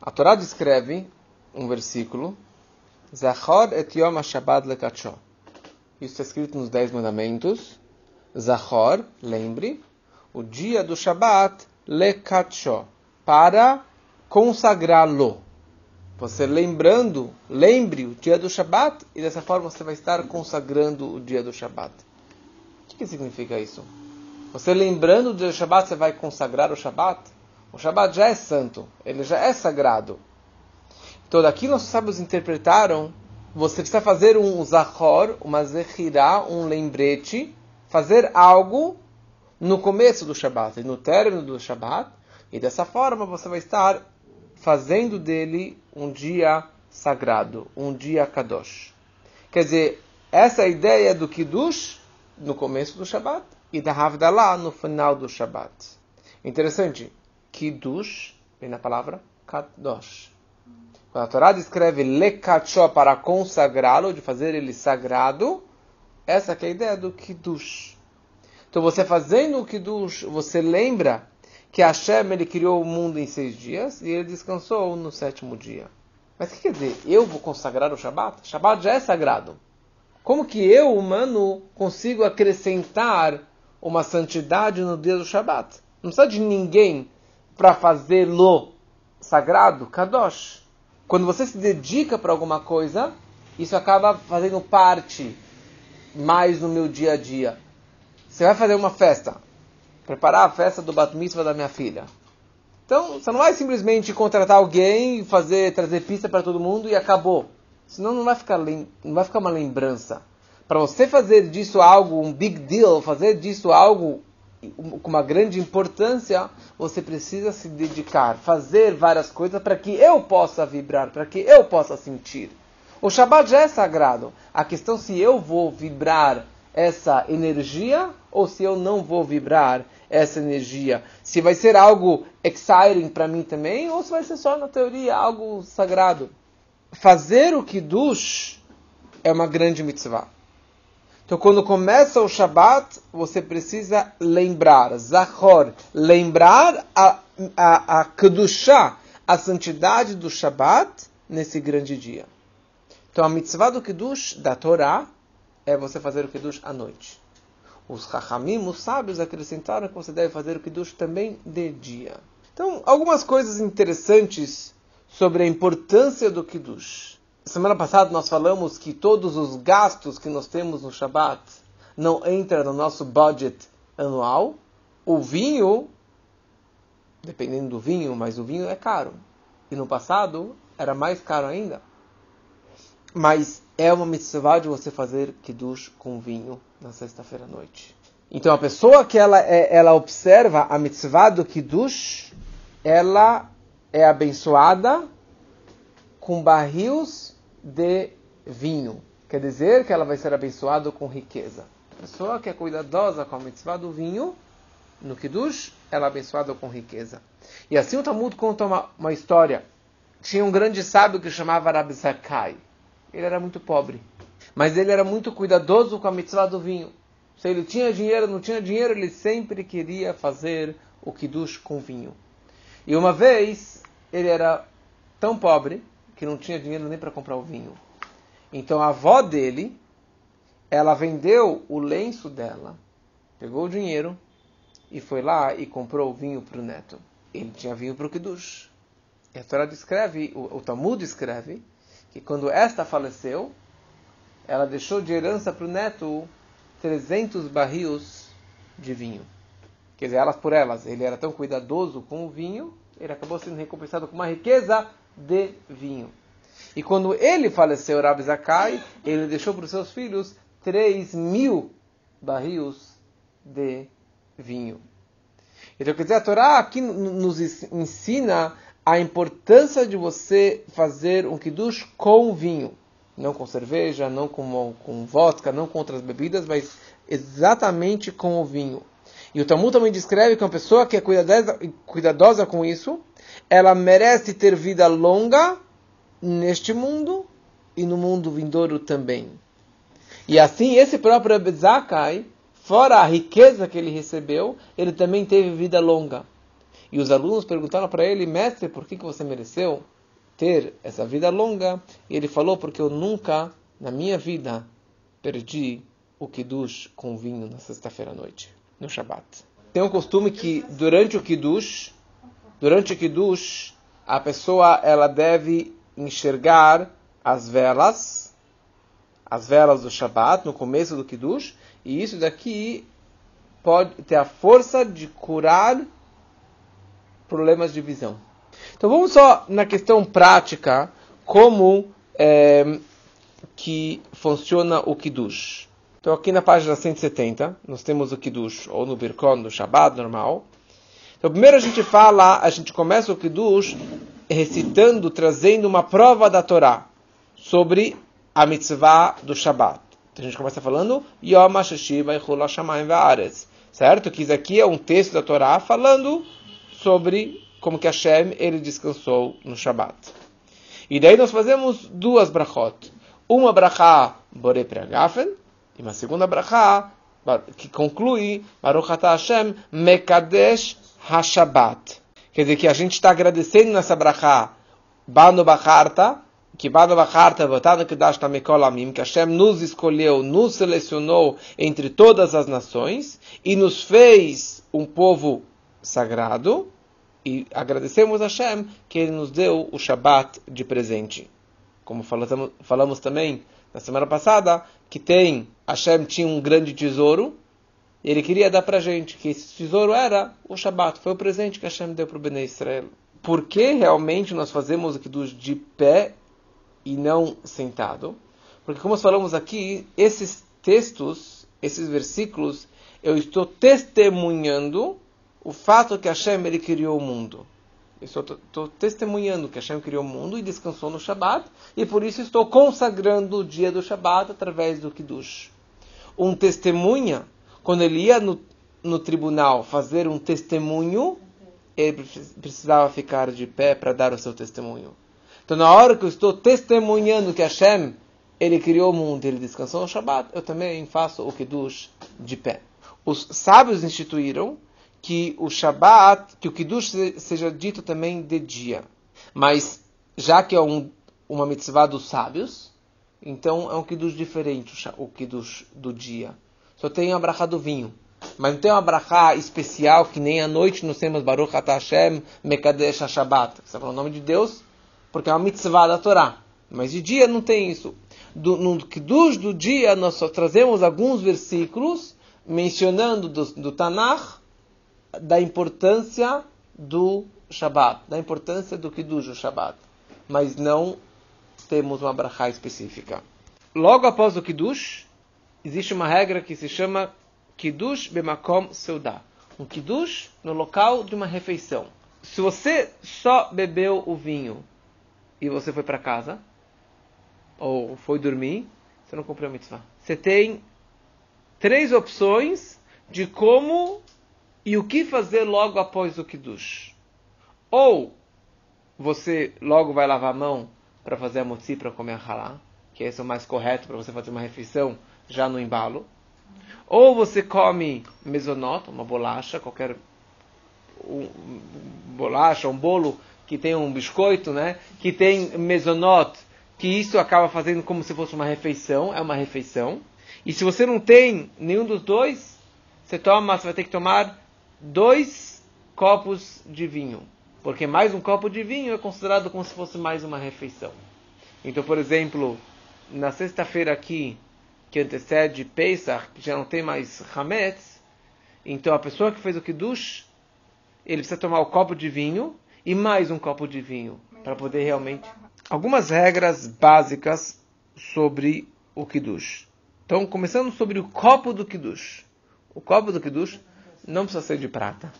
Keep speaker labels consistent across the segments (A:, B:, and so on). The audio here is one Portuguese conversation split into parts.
A: A Torá descreve um versículo, Zachor et Yom HaShabbat. Isso está escrito nos Dez Mandamentos. Zachor, lembre, o dia do Shabat lekatsho, para consagrá-lo. Você lembrando, lembre o dia do Shabat e dessa forma você vai estar consagrando o dia do Shabat. O que, que significa isso? Você lembrando o dia do Shabat, você vai consagrar o Shabat? O Shabat já é santo, ele já é sagrado. Então daqui nossos sábios interpretaram, você precisa fazer um zahor, uma zehirá, um lembrete, fazer algo no começo do Shabat e no término do Shabat, e dessa forma você vai estar fazendo dele um dia sagrado, um dia kadosh. Quer dizer, essa é a ideia do Kiddush no começo do Shabat e da Havdalah no final do Shabat. Interessante, Kiddush vem na palavra Kadosh. Quando a Torá descreve Lekachó para consagrá-lo, de fazer ele sagrado, essa é a ideia do Kiddush. Então você fazendo o Kiddush, você lembra que Hashem ele criou o mundo em seis dias e ele descansou no sétimo dia. Mas o que quer dizer? Eu vou consagrar o Shabat? Shabat já é sagrado. Como que eu, humano, consigo acrescentar uma santidade no dia do Shabat? Não precisa de ninguém para fazê-lo sagrado, Kadosh. Quando você se dedica para alguma coisa, isso acaba fazendo parte mais no meu dia a dia. Você vai fazer uma festa preparar a festa do bat mitzvah da minha filha. Então, você não vai simplesmente contratar alguém, fazer, trazer pista para todo mundo e acabou. Senão não vai ficar, não vai ficar uma lembrança. Para você fazer disso algo, um big deal, fazer disso algo com uma grande importância, você precisa se dedicar, fazer várias coisas para que eu possa vibrar, para que eu possa sentir. O Shabbat já é sagrado. A questão é se eu vou vibrar essa energia ou se eu não vou vibrar essa energia. Se vai ser algo exciting para mim também, ou se vai ser só na teoria algo sagrado. Fazer o Kiddush é uma grande mitzvah. Então, quando começa o Shabat, você precisa lembrar, Zachor, lembrar a, a, a Kedushá, a santidade do Shabat nesse grande dia. Então, a mitzvah do Kiddush, da Torá, é você fazer o Kiddush à noite. Os Chachamim, os sábios, acrescentaram que você deve fazer o Kiddush também de dia. Então, algumas coisas interessantes sobre a importância do Kiddush. Semana passada nós falamos que todos os gastos que nós temos no Shabat não entram no nosso budget anual. O vinho, dependendo do vinho, mas o vinho é caro. E no passado era mais caro ainda. Mas é uma mitzvah de você fazer kiddush com vinho na sexta-feira à noite. Então a pessoa que ela, é, ela observa a mitzvah do kiddush, ela é abençoada com barris de vinho. Quer dizer que ela vai ser abençoada com riqueza. A pessoa que é cuidadosa com a mitzvah do vinho, no kiddush, ela é abençoada com riqueza. E assim o Talmud conta uma, uma história. Tinha um grande sábio que chamava Rabi Zakai ele era muito pobre. Mas ele era muito cuidadoso com a mitzvah do vinho. Se ele tinha dinheiro, não tinha dinheiro, ele sempre queria fazer o kiddush com vinho. E uma vez, ele era tão pobre que não tinha dinheiro nem para comprar o vinho. Então a avó dele, ela vendeu o lenço dela, pegou o dinheiro e foi lá e comprou o vinho para o neto. Ele tinha vinho para o kiddush. E a Torá descreve, o, o Talmud escreve, que quando esta faleceu, ela deixou de herança para o neto 300 barris de vinho. Quer dizer, elas por elas, ele era tão cuidadoso com o vinho, ele acabou sendo recompensado com uma riqueza de vinho. E quando ele faleceu, Rabi Zakai, ele deixou para os seus filhos 3 mil barris de vinho. Então, quer dizer, a Torá aqui nos ensina a importância de você fazer um kiddush com vinho. Não com cerveja, não com, com vodka, não com outras bebidas, mas exatamente com o vinho. E o Talmud também descreve que uma pessoa que é cuidadosa, cuidadosa com isso, ela merece ter vida longa neste mundo e no mundo vindouro também. E assim, esse próprio Abezakai, fora a riqueza que ele recebeu, ele também teve vida longa. E os alunos perguntaram para ele, mestre, por que, que você mereceu ter essa vida longa? E ele falou, porque eu nunca, na minha vida, perdi o Kiddush com vinho na sexta-feira à noite, no Shabat. Tem um costume que durante o Kiddush, durante o Kiddush, a pessoa ela deve enxergar as velas, as velas do Shabat no começo do Kiddush, e isso daqui pode ter a força de curar problemas de visão. Então vamos só na questão prática como é, que funciona o Kiddush. Então aqui na página 170 nós temos o Kiddush, ou no Birkon do Shabbat normal. Então primeiro a gente fala, a gente começa o Kiddush recitando, trazendo uma prova da Torá sobre a mitzvah do Shabbat. Então a gente começa falando Yom HaSheshiva Yichul HaShamayim Va'aretz. Certo? Que isso aqui é um texto da Torá falando sobre como que Hashem ele descansou no Shabbat. E daí nós fazemos duas brachot. Uma brachá Bore Preagafen e uma segunda brachá que conclui Baruch Atah Hashem Mekadesh HaShabbat. Quer dizer que a gente está agradecendo nessa brachá Banu Bacharta que Banu Bacharta Votado Kedash Tamekol Amim que Hashem nos escolheu, nos selecionou entre todas as nações e nos fez um povo sagrado e agradecemos a Hashem que Ele nos deu o Shabat de presente. Como falamos, falamos também na semana passada, que tem, Hashem tinha um grande tesouro, Ele queria dar para a gente, que esse tesouro era o Shabat, foi o presente que Hashem deu para o Bnei Israel. Por que realmente nós fazemos aqui de pé e não sentado? Porque como falamos aqui, esses textos, esses versículos, eu estou testemunhando o fato que Hashem ele criou o mundo. Estou, estou testemunhando que Hashem criou o mundo e descansou no Shabat, e por isso estou consagrando o dia do Shabat através do Kiddush. Um testemunha, quando ele ia no, no tribunal fazer um testemunho, ele precisava ficar de pé para dar o seu testemunho. Então, na hora que eu estou testemunhando que Hashem ele criou o mundo ele descansou no Shabat, eu também faço o Kiddush de pé. Os sábios instituíram que o Shabat, que o Kiddush seja dito também de dia. Mas, já que é um, uma mitzvah dos sábios, então é um Kiddush diferente, o Kiddush do dia. Só tem a brachá do vinho. Mas não tem uma brachá especial que nem à noite nós temos Baruch Atah Hashem Mekadesh HaShabbat. Você fala o nome de Deus, porque é uma mitzvah da Torá. Mas de dia não tem isso. Do, no Kiddush do dia nós só trazemos alguns versículos mencionando do, do Tanakh da importância do Shabat, da importância do Kiddush, o Shabat. Mas não temos uma brachá específica. Logo após o Kiddush, existe uma regra que se chama Kiddush Bemakom Seudá. Um Kiddush no local de uma refeição. Se você só bebeu o vinho e você foi para casa, ou foi dormir, você não cumpriu a mitzvah. Você tem três opções de como e o que fazer logo após o Kiddush? Ou você logo vai lavar a mão para fazer a motzi para comer a halá, que esse é o mais correto para você fazer uma refeição já no embalo. Ou você come mesonot, uma bolacha, qualquer um, bolacha, um bolo que tem um biscoito, né? Que tem mesonot, que isso acaba fazendo como se fosse uma refeição, é uma refeição. E se você não tem nenhum dos dois, você toma, você vai ter que tomar dois copos de vinho. Porque mais um copo de vinho é considerado como se fosse mais uma refeição. Então, por exemplo, na sexta-feira aqui, que antecede Pesach, que já não tem mais Hametz, então a pessoa que fez o Kiddush, ele precisa tomar o copo de vinho e mais um copo de vinho, para poder realmente... Algumas regras básicas sobre o Kiddush. Então, começando sobre o copo do Kiddush. O copo do Kiddush não precisa ser de prata.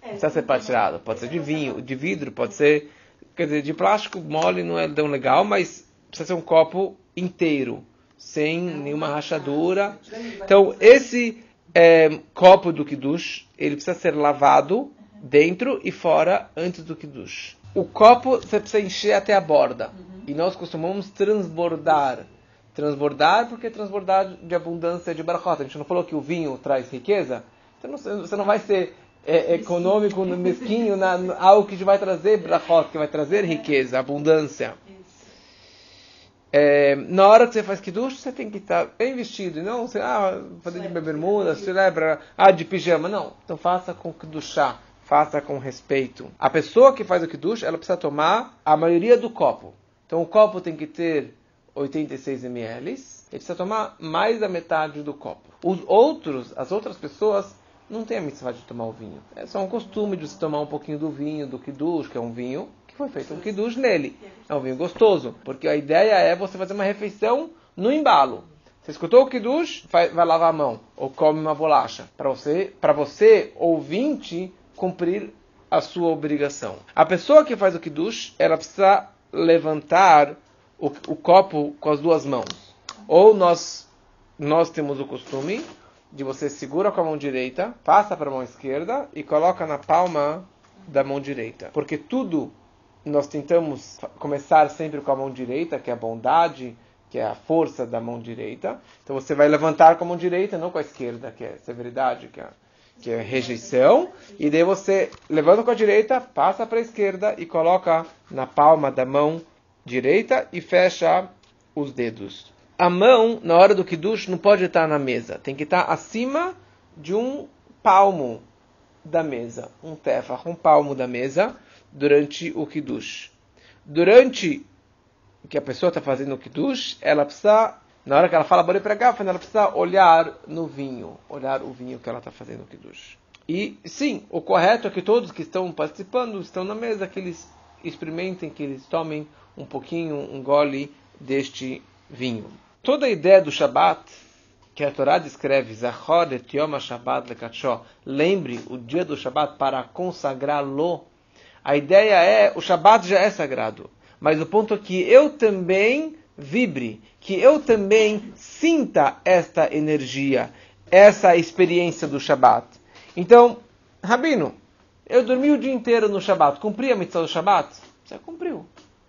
A: Não precisa ser prateado. Pode ser de vinho, de vidro, pode ser. Quer dizer, de plástico mole não é tão legal, mas precisa ser um copo inteiro, sem nenhuma rachadura. Então, esse é, copo do Kiddush, ele precisa ser lavado dentro e fora antes do Kiddush. O copo você precisa encher até a borda. E nós costumamos transbordar. Transbordar porque transbordar de abundância de baracota. A gente não falou que o vinho traz riqueza? Não, você não vai ser é, econômico, mesquinho, na, algo que vai trazer brachot, que vai trazer riqueza, abundância. É, na hora que você faz kiddush, você tem que estar bem vestido, e não você, ah, fazer de bermuda, celebra, ah, de pijama, não. Então faça com kiddushá, faça com respeito. A pessoa que faz o kiddush, ela precisa tomar a maioria do copo. Então o copo tem que ter 86 ml, ele precisa tomar mais da metade do copo. Os outros, as outras pessoas, não tem a mitzvah de tomar o vinho. É só um costume de se tomar um pouquinho do vinho, do kiddush, que é um vinho foi feito um kiddush nele. É um vinho gostoso, porque a ideia é você fazer uma refeição no embalo. Você escutou o kiddush, vai, vai lavar a mão ou come uma bolacha para você, para você ouvinte cumprir a sua obrigação. A pessoa que faz o kiddush, ela precisa levantar o, o copo com as duas mãos. Ou nós nós temos o costume de você segura com a mão direita, passa para a mão esquerda e coloca na palma da mão direita. Porque tudo nós tentamos começar sempre com a mão direita, que é a bondade, que é a força da mão direita. Então você vai levantar com a mão direita, não com a esquerda, que é severidade, que é, que é rejeição. E daí você levanta com a direita, passa para a esquerda e coloca na palma da mão direita e fecha os dedos a mão, na hora do kiddush, não pode estar na mesa. Tem que estar acima de um palmo da mesa. Um tefah, um palmo da mesa, durante o kiddush. Durante que a pessoa está fazendo o kiddush, ela precisa, na hora que ela fala bore pregar, ela precisa olhar no vinho. Olhar o vinho que ela está fazendo o kiddush. E sim, o correto é que todos que estão participando, estão na mesa, que eles experimentem, que eles tomem um pouquinho, um gole deste vinho. Toda a ideia do Shabat, que a Torá descreve, Zachor et Yom Shabbat lekatshó, lembre o dia do Shabat para consagrá-lo. A ideia é, o Shabat já é sagrado, mas o ponto é que eu também vibre, que eu também sinta esta energia, essa experiência do Shabat. Então, Rabino, eu dormi o dia inteiro no Shabat, cumpri a mitzvah do Shabat? Você cumpriu.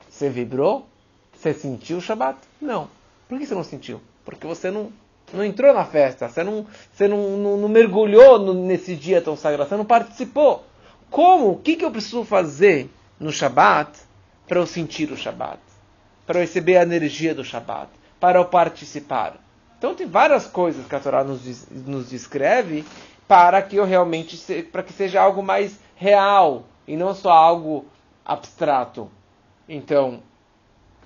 A: Você vibrou? Você sentiu o Shabat? Não. Por que você não sentiu? Porque você não, não entrou na festa, você não, você não, não, não mergulhou no, nesse dia tão sagrado, você não participou. Como? O que, que eu preciso fazer no Shabat para eu sentir o Shabat? Para eu receber a energia do Shabat? Para eu participar? Então tem várias coisas que a Torá nos, nos descreve para que eu realmente se, para que seja algo mais real e não só algo abstrato. Então,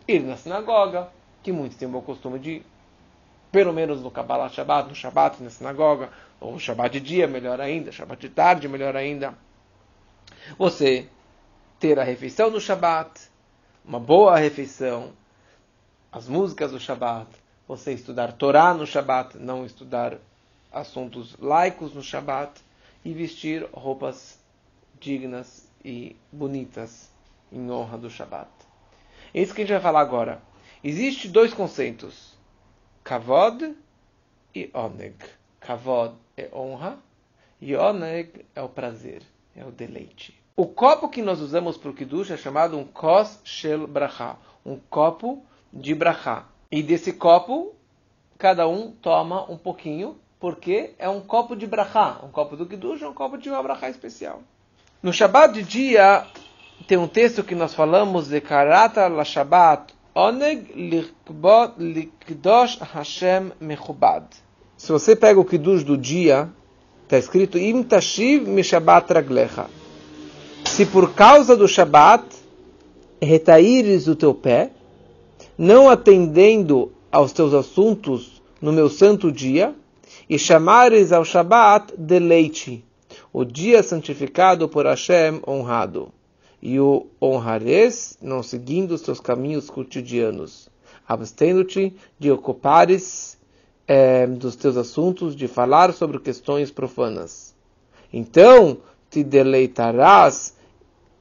A: ir na sinagoga, que muitos têm o bom costume de, pelo menos no Kabbalah Shabbat, no Shabbat, na sinagoga, ou Shabbat de dia, melhor ainda, Shabbat de tarde, melhor ainda. Você ter a refeição no Shabbat, uma boa refeição, as músicas do Shabbat, você estudar Torá no Shabbat, não estudar assuntos laicos no Shabbat, e vestir roupas dignas e bonitas em honra do Shabbat. É isso que a gente vai falar agora. Existem dois conceitos: kavod e oneg. Kavod é honra e oneg é o prazer, é o deleite. O copo que nós usamos para o kiddush é chamado um kos shel bracha, um copo de bracha. E desse copo, cada um toma um pouquinho, porque é um copo de bracha. Um copo do kiddush é um copo de uma bracha especial. No Shabbat de dia, tem um texto que nós falamos de Karata la Shabbat Oneg likdosh Hashem mechubad. Se você pega o kiddush do dia, está escrito Im tashiv mishabat raglecha. Se por causa do Shabat retaíres o teu pé, não atendendo aos teus assuntos no meu santo dia, e chamares ao Shabat deleite, o dia santificado por Hashem honrado e o honrares, não seguindo os teus caminhos cotidianos, abstendo-te de ocupares é, dos teus assuntos, de falar sobre questões profanas. Então te deleitarás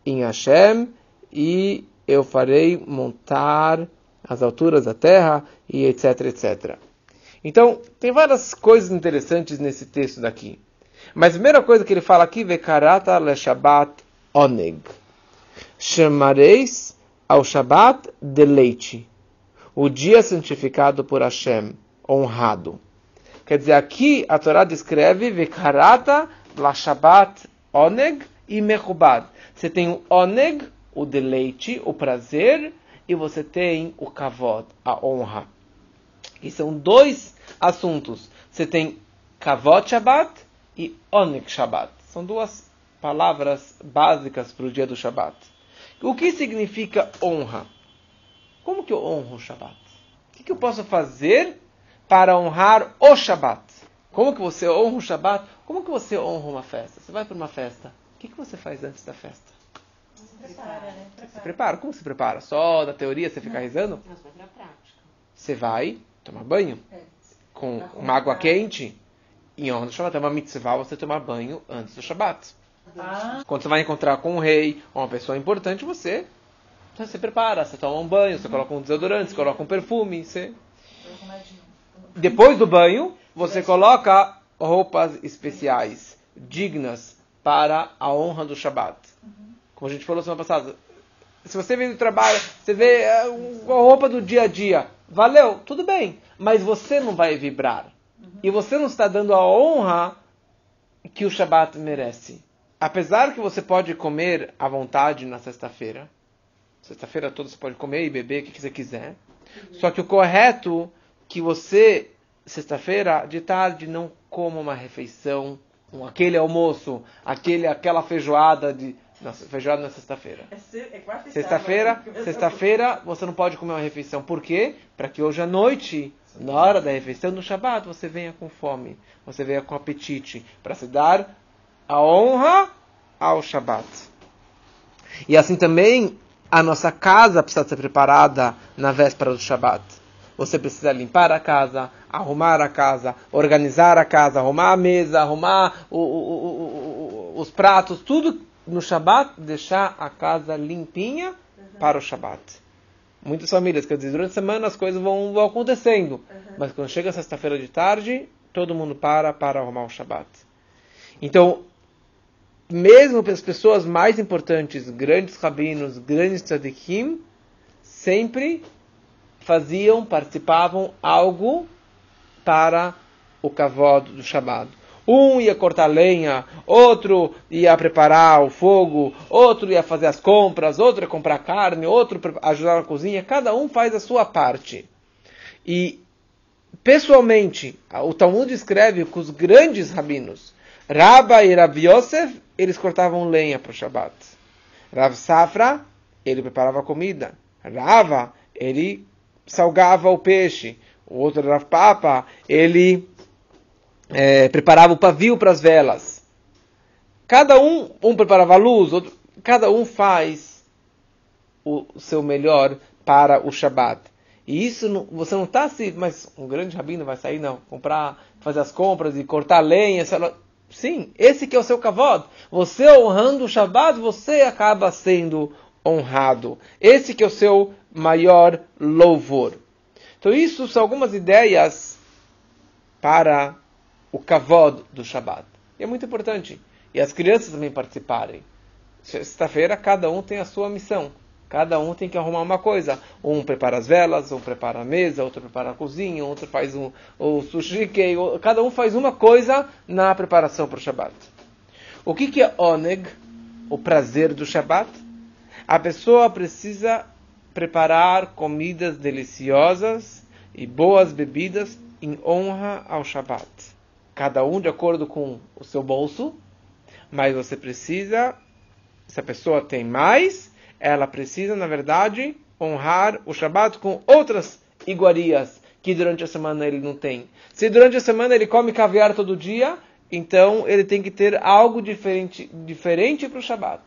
A: em Hashem e eu farei montar as alturas da terra e etc, etc. Então, tem várias coisas interessantes nesse texto daqui. Mas a primeira coisa que ele fala aqui, Vekarata le Shabbat oneg chamareis ao Shabat de leite, o dia santificado por Hashem, honrado. Quer dizer, aqui a Torá descreve Vekarata la Shabbat oneg e mechubad. Você tem o oneg, o deleite, o prazer, e você tem o kavod, a honra. E são dois assuntos. Você tem kavod Shabbat e oneg Shabbat. São duas palavras básicas para o dia do Shabbat. O que significa honra? Como que eu honro o Shabbat? O que, que eu posso fazer para honrar o Shabbat? Como que você honra o Shabbat? Como que você honra uma festa? Você vai para uma festa. O que, que você faz antes da festa?
B: Se prepara, né? Prepara.
A: Se prepara. Como se prepara? Só da teoria você fica rezando?
B: Mas vai prática.
A: Você vai tomar banho
B: É.
A: com uma água quente em honra do Shabbat. É uma mitzvah você tomar banho antes do Shabbat.
B: Ah,
A: Quando você vai encontrar com um rei ou uma pessoa importante, você, você se prepara, você toma um banho, você coloca um desodorante, você coloca um perfume, você... Depois do banho, você coloca roupas especiais, dignas para a honra do Shabat. Como a gente falou semana passada. Se você vem do trabalho, você vê um- a roupa do dia a dia, valeu, tudo bem, mas você não vai vibrar. E você não está dando a honra que o Shabat merece. Apesar que você pode comer à vontade na sexta-feira, sexta-feira toda você pode comer e beber o que você quiser. Só que o correto que você, sexta-feira de tarde, não coma uma refeição, um, aquele almoço, aquele, aquela feijoada de. Nossa, feijoada na sexta-feira.
B: É, é
A: Sexta-feira, sexta-feira você não pode comer uma refeição. Por quê? Para que hoje à noite, na hora da refeição do Shabat, você venha com fome, você venha com apetite, para se dar a honra ao Shabat. E assim também a nossa casa precisa ser preparada na véspera do Shabat. Você precisa limpar a casa, arrumar a casa, organizar a casa, arrumar a mesa, arrumar o- o- o- os pratos, tudo no Shabat, deixar a casa limpinha para o Shabat. Muitas famílias, quer dizer, durante a semana as coisas vão, vão acontecendo, mas quando chega sexta-feira de tarde, todo mundo para para arrumar o Shabat. Então, mesmo para as pessoas mais importantes, grandes rabinos, grandes tzadikim, sempre faziam, participavam algo para o kavod do Shabbat. Um ia cortar lenha, outro ia preparar o fogo, outro ia fazer as compras, outro ia comprar carne, outro ajudar na cozinha. Cada um faz a sua parte. E, pessoalmente, o Talmud escreve que os grandes rabinos, Rabba e Rav Yosef, eles cortavam lenha para o Shabbat. Rav Safra, ele preparava comida. Rava, ele salgava o peixe. O outro Rav Papa, ele eh, preparava o pavio para as velas. Cada um, um preparava a luz, outro, cada um faz o seu melhor para o Shabat. E isso não- você não está assim, mas um grande rabino vai sair, não, comprar, fazer as compras e cortar lenha. Sim, esse que é o seu kavod. Você honrando o Shabat, você acaba sendo honrado. Esse que é o seu maior louvor. Então isso são algumas ideias para o kavod do Shabat. E é muito importante. E as crianças também participarem. Sexta-feira, cada um tem a sua missão. Cada um tem que arrumar uma coisa. Um prepara as velas, um prepara a mesa, outro prepara a cozinha, outro faz um, o sushi. Cada um faz uma coisa na preparação para o Shabat. O que, que é oneg? O prazer do Shabat? A pessoa precisa preparar comidas deliciosas e boas bebidas em honra ao Shabat. Cada um de acordo com o seu bolso, mas você precisa, se a pessoa tem mais, ela precisa, na verdade, honrar o Shabat com outras iguarias que durante a semana ele não tem. Se durante a semana ele come caviar todo dia, então ele tem que ter algo diferente, diferente para o Shabat.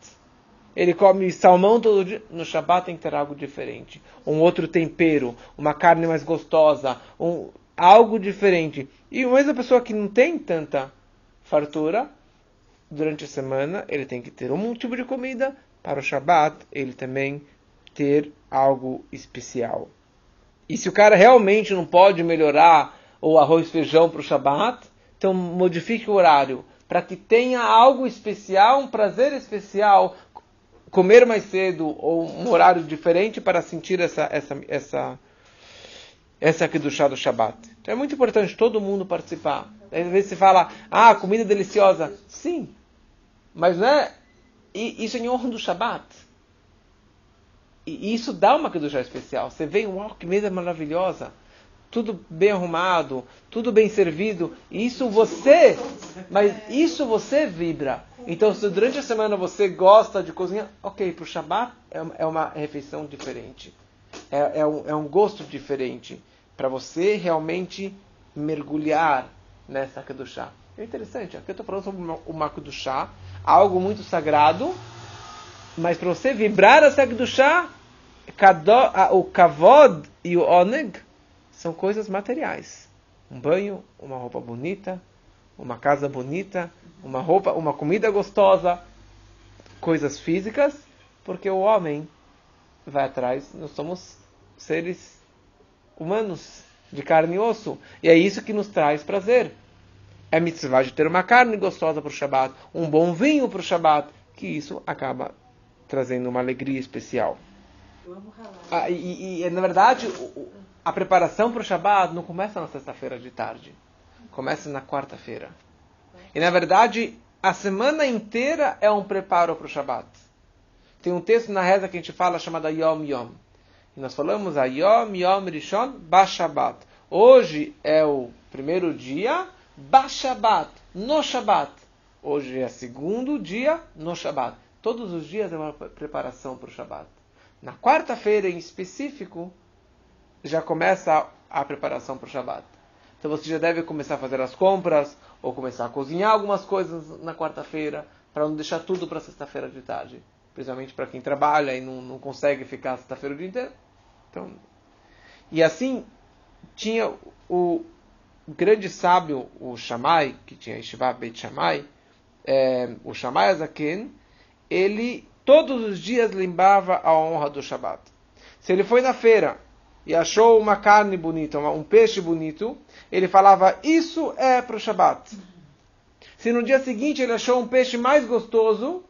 A: Ele come salmão todo dia. No Shabat tem que ter algo diferente. Um outro tempero, uma carne mais gostosa, um, algo diferente. E mesmo pessoa que não tem tanta fartura, durante a semana ele tem que ter um tipo de comida. Para o Shabat, ele também ter algo especial. E se o cara realmente não pode melhorar o arroz e feijão para o Shabat, então modifique o horário para que tenha algo especial, um prazer especial, comer mais cedo ou um horário diferente para sentir essa essa essa essa aqui do chá do Shabat. Então é muito importante todo mundo participar. Às vezes se fala, ah, comida deliciosa. Sim. Mas não é. Isso é em honra do Shabat. E isso dá uma Kedushá especial. Você vê, uau, que mesa maravilhosa. Tudo bem arrumado, tudo bem servido. Isso você, mas isso você vibra. Então, se durante a semana você gosta de cozinhar, ok, para o Shabat é uma, é uma refeição diferente. É, é, um, é um gosto diferente. Para você realmente mergulhar nessa Kedushá. É interessante, aqui eu estou falando sobre o Marco do Chá, algo muito sagrado, mas para você vibrar essa Kedushá, o Kavod e o Oneg são coisas materiais. Um banho, uma roupa bonita, uma casa bonita, uma roupa, uma comida gostosa, coisas físicas, porque o homem vai atrás, nós somos seres humanos, de carne e osso, e é isso que nos traz prazer é mitzvah de ter uma carne gostosa para o Shabat, um bom vinho para o Shabat, que isso acaba trazendo uma alegria especial.
B: Eu amo ralar.
A: Ah, e, e, na verdade, a preparação para o Shabat não começa na sexta-feira de tarde, começa na quarta-feira. E na verdade, a semana inteira é um preparo para o Shabat. Tem um texto na reza que a gente fala chamada Yom Yom. E nós falamos a Yom Yom Rishon Bashabat. Hoje é o primeiro dia Bashabat, no Shabat. Hoje é segundo dia no Shabat. Todos os dias é uma preparação para o Shabat. Na quarta-feira, em específico, já começa a, a preparação para o Shabat. Então você já deve começar a fazer as compras ou começar a cozinhar algumas coisas na quarta-feira para não deixar tudo para sexta-feira de tarde. Principalmente para quem trabalha e não, não consegue ficar sexta-feira o dia inteiro. Então, e assim tinha o, grande sábio, o Shammai, que tinha Yeshiva Beit Shammai, é, o Shammai Azaken, ele todos os dias lembrava a honra do Shabat. Se ele foi na feira e achou uma carne bonita, um peixe bonito, ele falava, isso é para o Shabat. Se no dia seguinte ele achou um peixe mais gostoso,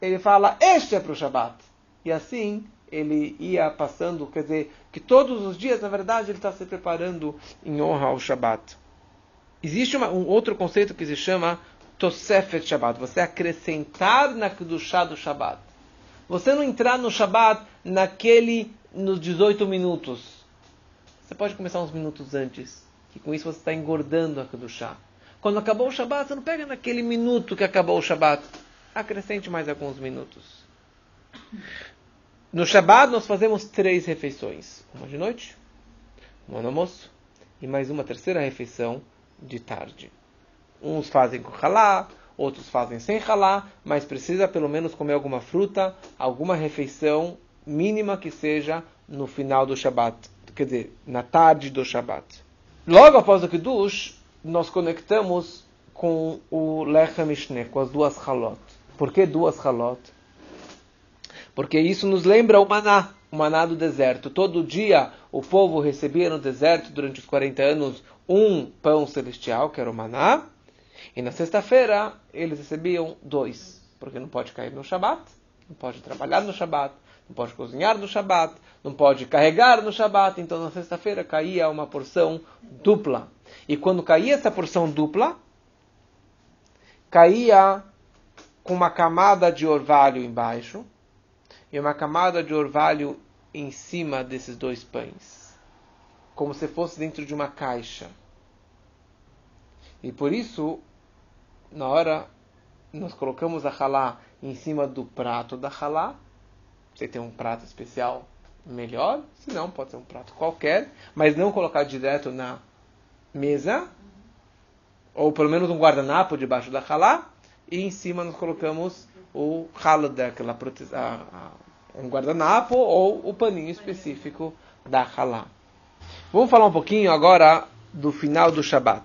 A: ele fala, este é para o Shabat. E assim ele ia passando, quer dizer, que todos os dias, na verdade, ele está se preparando em honra ao Shabat. Existe uma, um outro conceito que se chama Tosefet Shabbat, você acrescentar na Kedushá do Shabbat. Você não entrar no Shabbat naquele, nos 18 minutos. Você pode começar uns minutos antes, que com isso você está engordando a Kedushá. Quando acabou o Shabbat, você não pega naquele minuto que acabou o Shabbat. Acrescente mais alguns minutos. No Shabbat nós fazemos três refeições. Uma de noite, uma no almoço e mais uma terceira refeição de tarde. Uns fazem com halá, outros fazem sem halá, mas precisa pelo menos comer alguma fruta, alguma refeição mínima que seja no final do Shabbat, quer dizer, na tarde do Shabbat. Logo após o Kiddush, nós conectamos com o Lechem Mishneh, com as duas halot. Por que duas halot? Porque isso nos lembra o maná, o maná do deserto. Todo dia o povo recebia no deserto, durante os 40 anos, um pão celestial, que era o maná. E na sexta-feira eles recebiam dois, porque não pode cair no Shabat, não pode trabalhar no Shabat, não pode cozinhar no Shabat, não pode carregar no Shabat. Então na sexta-feira caía uma porção dupla. E quando caía essa porção dupla, caía com uma camada de orvalho embaixo e uma camada de orvalho em cima desses dois pães, como se fosse dentro de uma caixa. E por isso, na hora nós colocamos a halá em cima do prato da halá, você tem um prato especial melhor, se não pode ser um prato qualquer, mas não colocar direto na mesa, ou pelo menos um guardanapo debaixo da halá, e em cima nós colocamos o halodeck, um guardanapo ou o paninho específico da halá. Vamos falar um pouquinho agora do final do Shabat.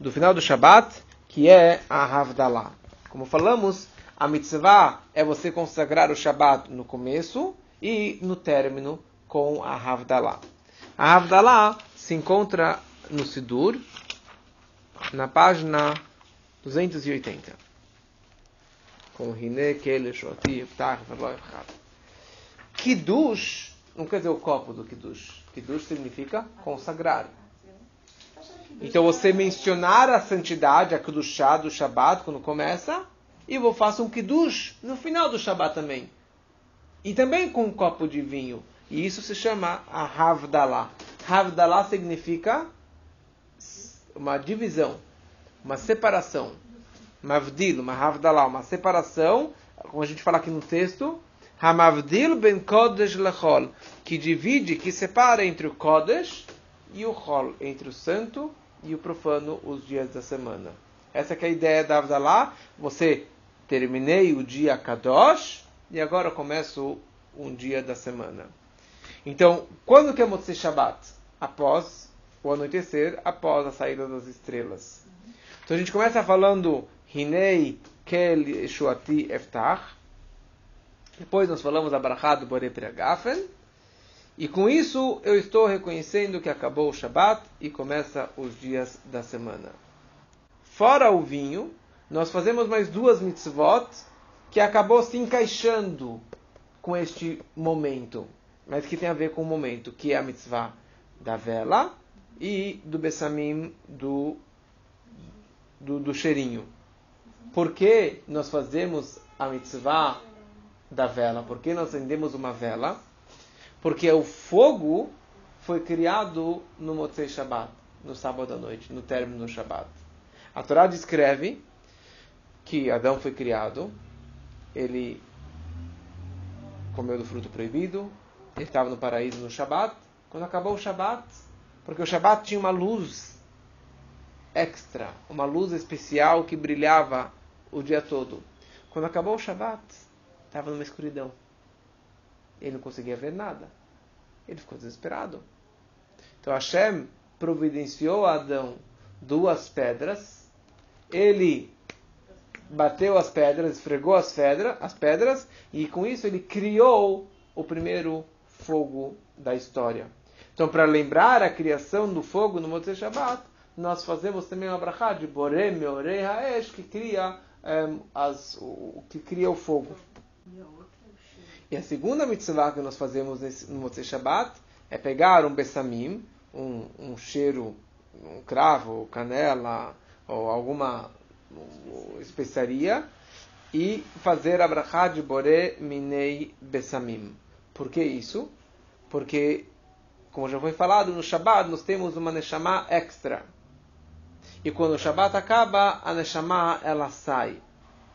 A: Do final do Shabat, que é a Havdalah. Como falamos, a mitzvah é você consagrar o Shabat no começo e no término com a Havdalah. A Havdalah se encontra no Sidur, na página 280. Com Kiddush, não quer dizer o copo do Kiddush. Kiddush significa consagrar. Então você mencionar a santidade, a Kedushá do Shabat quando começa, e eu faço um Kiddush no final do Shabat também. E também com um copo de vinho. E isso se chama a Havdalah. Havdalah significa uma divisão, uma separação. Mavdil, uma Havdalah, uma separação, como a gente fala aqui no texto, Hamavdil ben Kodesh lechol, que divide, que separa entre o Kodesh e o Hol, entre o santo e o profano, os dias da semana. Essa é a ideia da Havdalah. Você terminei o dia Kadosh e agora começo um dia da semana. Então, quando que é Motzei Shabbat? Após o anoitecer, após a saída das estrelas. Então a gente começa falando Hinei Kel Shuati Eftach. Depois nós falamos a Barachá do Borei Gafen. E com isso eu estou reconhecendo que acabou o Shabat e começa os dias da semana. Fora o vinho, nós fazemos mais duas mitzvot que acabou se encaixando com este momento, mas que tem a ver com o momento, que é a mitzvah da vela e do bessamim do, do, do cheirinho. Por que nós fazemos a mitzvah da vela? Por que nós acendemos uma vela? Porque o fogo foi criado no Motzei Shabbat, no sábado à noite, no término do Shabbat. A Torá descreve que Adão foi criado, ele comeu do fruto proibido, ele estava no paraíso no Shabbat. Quando acabou o Shabbat, porque o Shabbat tinha uma luz extra, uma luz especial que brilhava o dia todo. Quando acabou o Shabbat, estava numa escuridão. Ele não conseguia ver nada. Ele ficou desesperado. Então Hashem providenciou a Adão duas pedras. Ele bateu as pedras, esfregou as, pedras, as pedras, e com isso ele criou o primeiro fogo da história. Então, para lembrar a criação do fogo no Motzei Shabbat, nós fazemos também uma brachá de Borei Meorei Haesh, que cria, um, as, o, que cria o fogo. E a segunda mitzvah que nós fazemos nesse, no Motzei Shabbat é pegar um bessamim, um, um cheiro, um cravo, canela, ou alguma especiaria e fazer a de Bore Minei Bessamim. Por que isso? Porque, como já foi falado, no Shabbat nós temos uma Neshama extra. E quando o Shabbat acaba, a Neshama ela sai.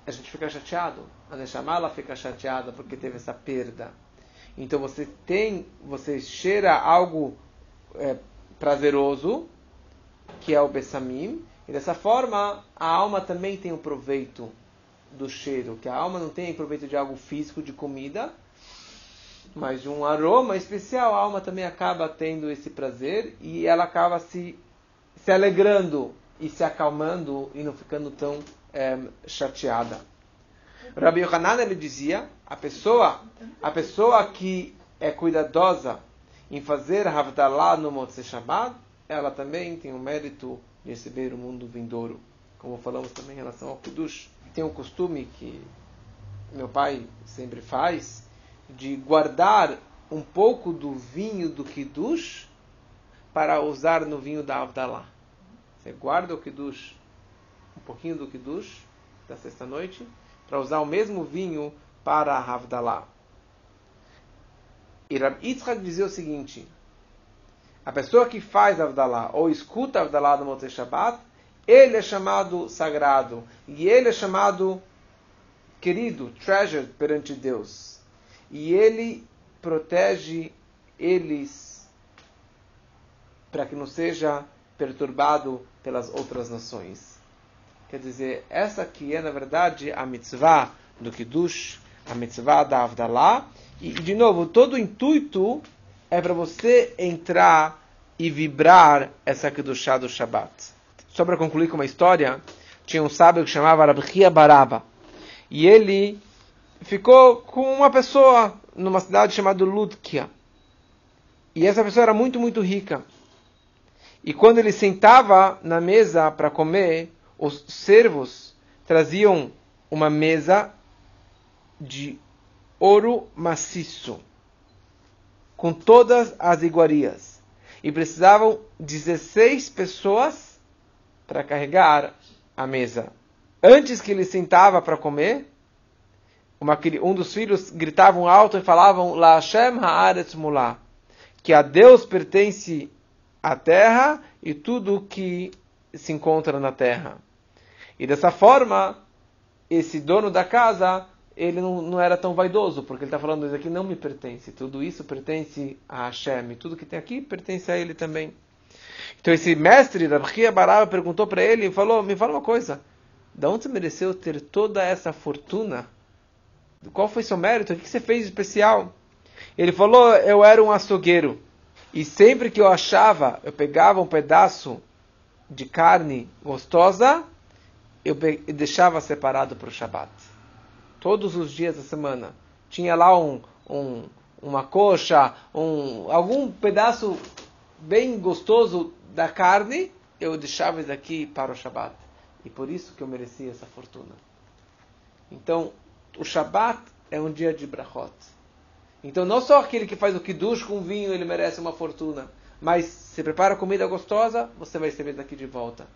A: A gente fica chateado. A Neshama ela fica chateada porque teve essa perda. Então você tem, você cheira algo é, prazeroso, que é o Bessamim, e dessa forma, a alma também tem o proveito do cheiro, que a alma não tem proveito de algo físico, de comida, mas de um aroma especial, a alma também acaba tendo esse prazer e ela acaba se, se alegrando e se acalmando e não ficando tão é, chateada. Rabbi Yohanan ele dizia, a pessoa, a pessoa que é cuidadosa em fazer Havdalah no Motzei Shabbat, ela também tem um mérito receber o mundo vindouro. Como falamos também em relação ao Kiddush. Tem um costume que meu pai sempre faz, de guardar um pouco do vinho do Kiddush para usar no vinho da Avdalah. Você guarda o Kiddush, um pouquinho do Kiddush, da sexta-noite, para usar o mesmo vinho para a Havdalah. E Rab Yitzhak dizia o seguinte, a pessoa que faz Avdalá ou escuta Avdalá do Motzei Shabbat, ele é chamado sagrado e ele é chamado querido, treasured perante Deus. E ele protege eles para que não seja perturbado pelas outras nações. Quer dizer, essa aqui é na verdade a mitzvah do Kiddush, a mitzvah da Avdalá. E, de novo, todo o intuito é para você entrar e vibrar essa Kedushá do Shabbat. Só para concluir com uma história, tinha um sábio que chamava Rabchia Baraba. E ele ficou com uma pessoa numa cidade chamada Ludkia. E essa pessoa era muito, muito rica. E quando ele sentava na mesa para comer, os servos traziam uma mesa de ouro maciço com todas as iguarias. E precisavam 16 pessoas para carregar a mesa. Antes que ele sentava para comer, uma, um dos filhos gritavam alto e falavam La Hashem Haaretz Mullah, que a Deus pertence a terra e tudo que se encontra na terra. E dessa forma, esse dono da casa, ele não, não era tão vaidoso, porque ele está falando, isso aqui não me pertence, tudo isso pertence a Hashem, tudo que tem aqui pertence a ele também. Então esse mestre, Rabhia Baraba, perguntou para ele e falou, me fala uma coisa, da onde você mereceu ter toda essa fortuna? Qual foi seu mérito? O que você fez de especial? Ele falou, eu era um açougueiro, e sempre que eu achava, eu pegava um pedaço de carne gostosa, eu deixava separado para o Shabat. Todos os dias da semana. Tinha lá um, um, uma coxa, um, algum pedaço bem gostoso da carne, eu deixava isso aqui para o Shabat. E por isso que eu merecia essa fortuna. Então, o Shabat é um dia de brachot. Então, não só aquele que faz o kiddush com vinho, ele merece uma fortuna. Mas se prepara comida gostosa, você vai receber daqui de volta.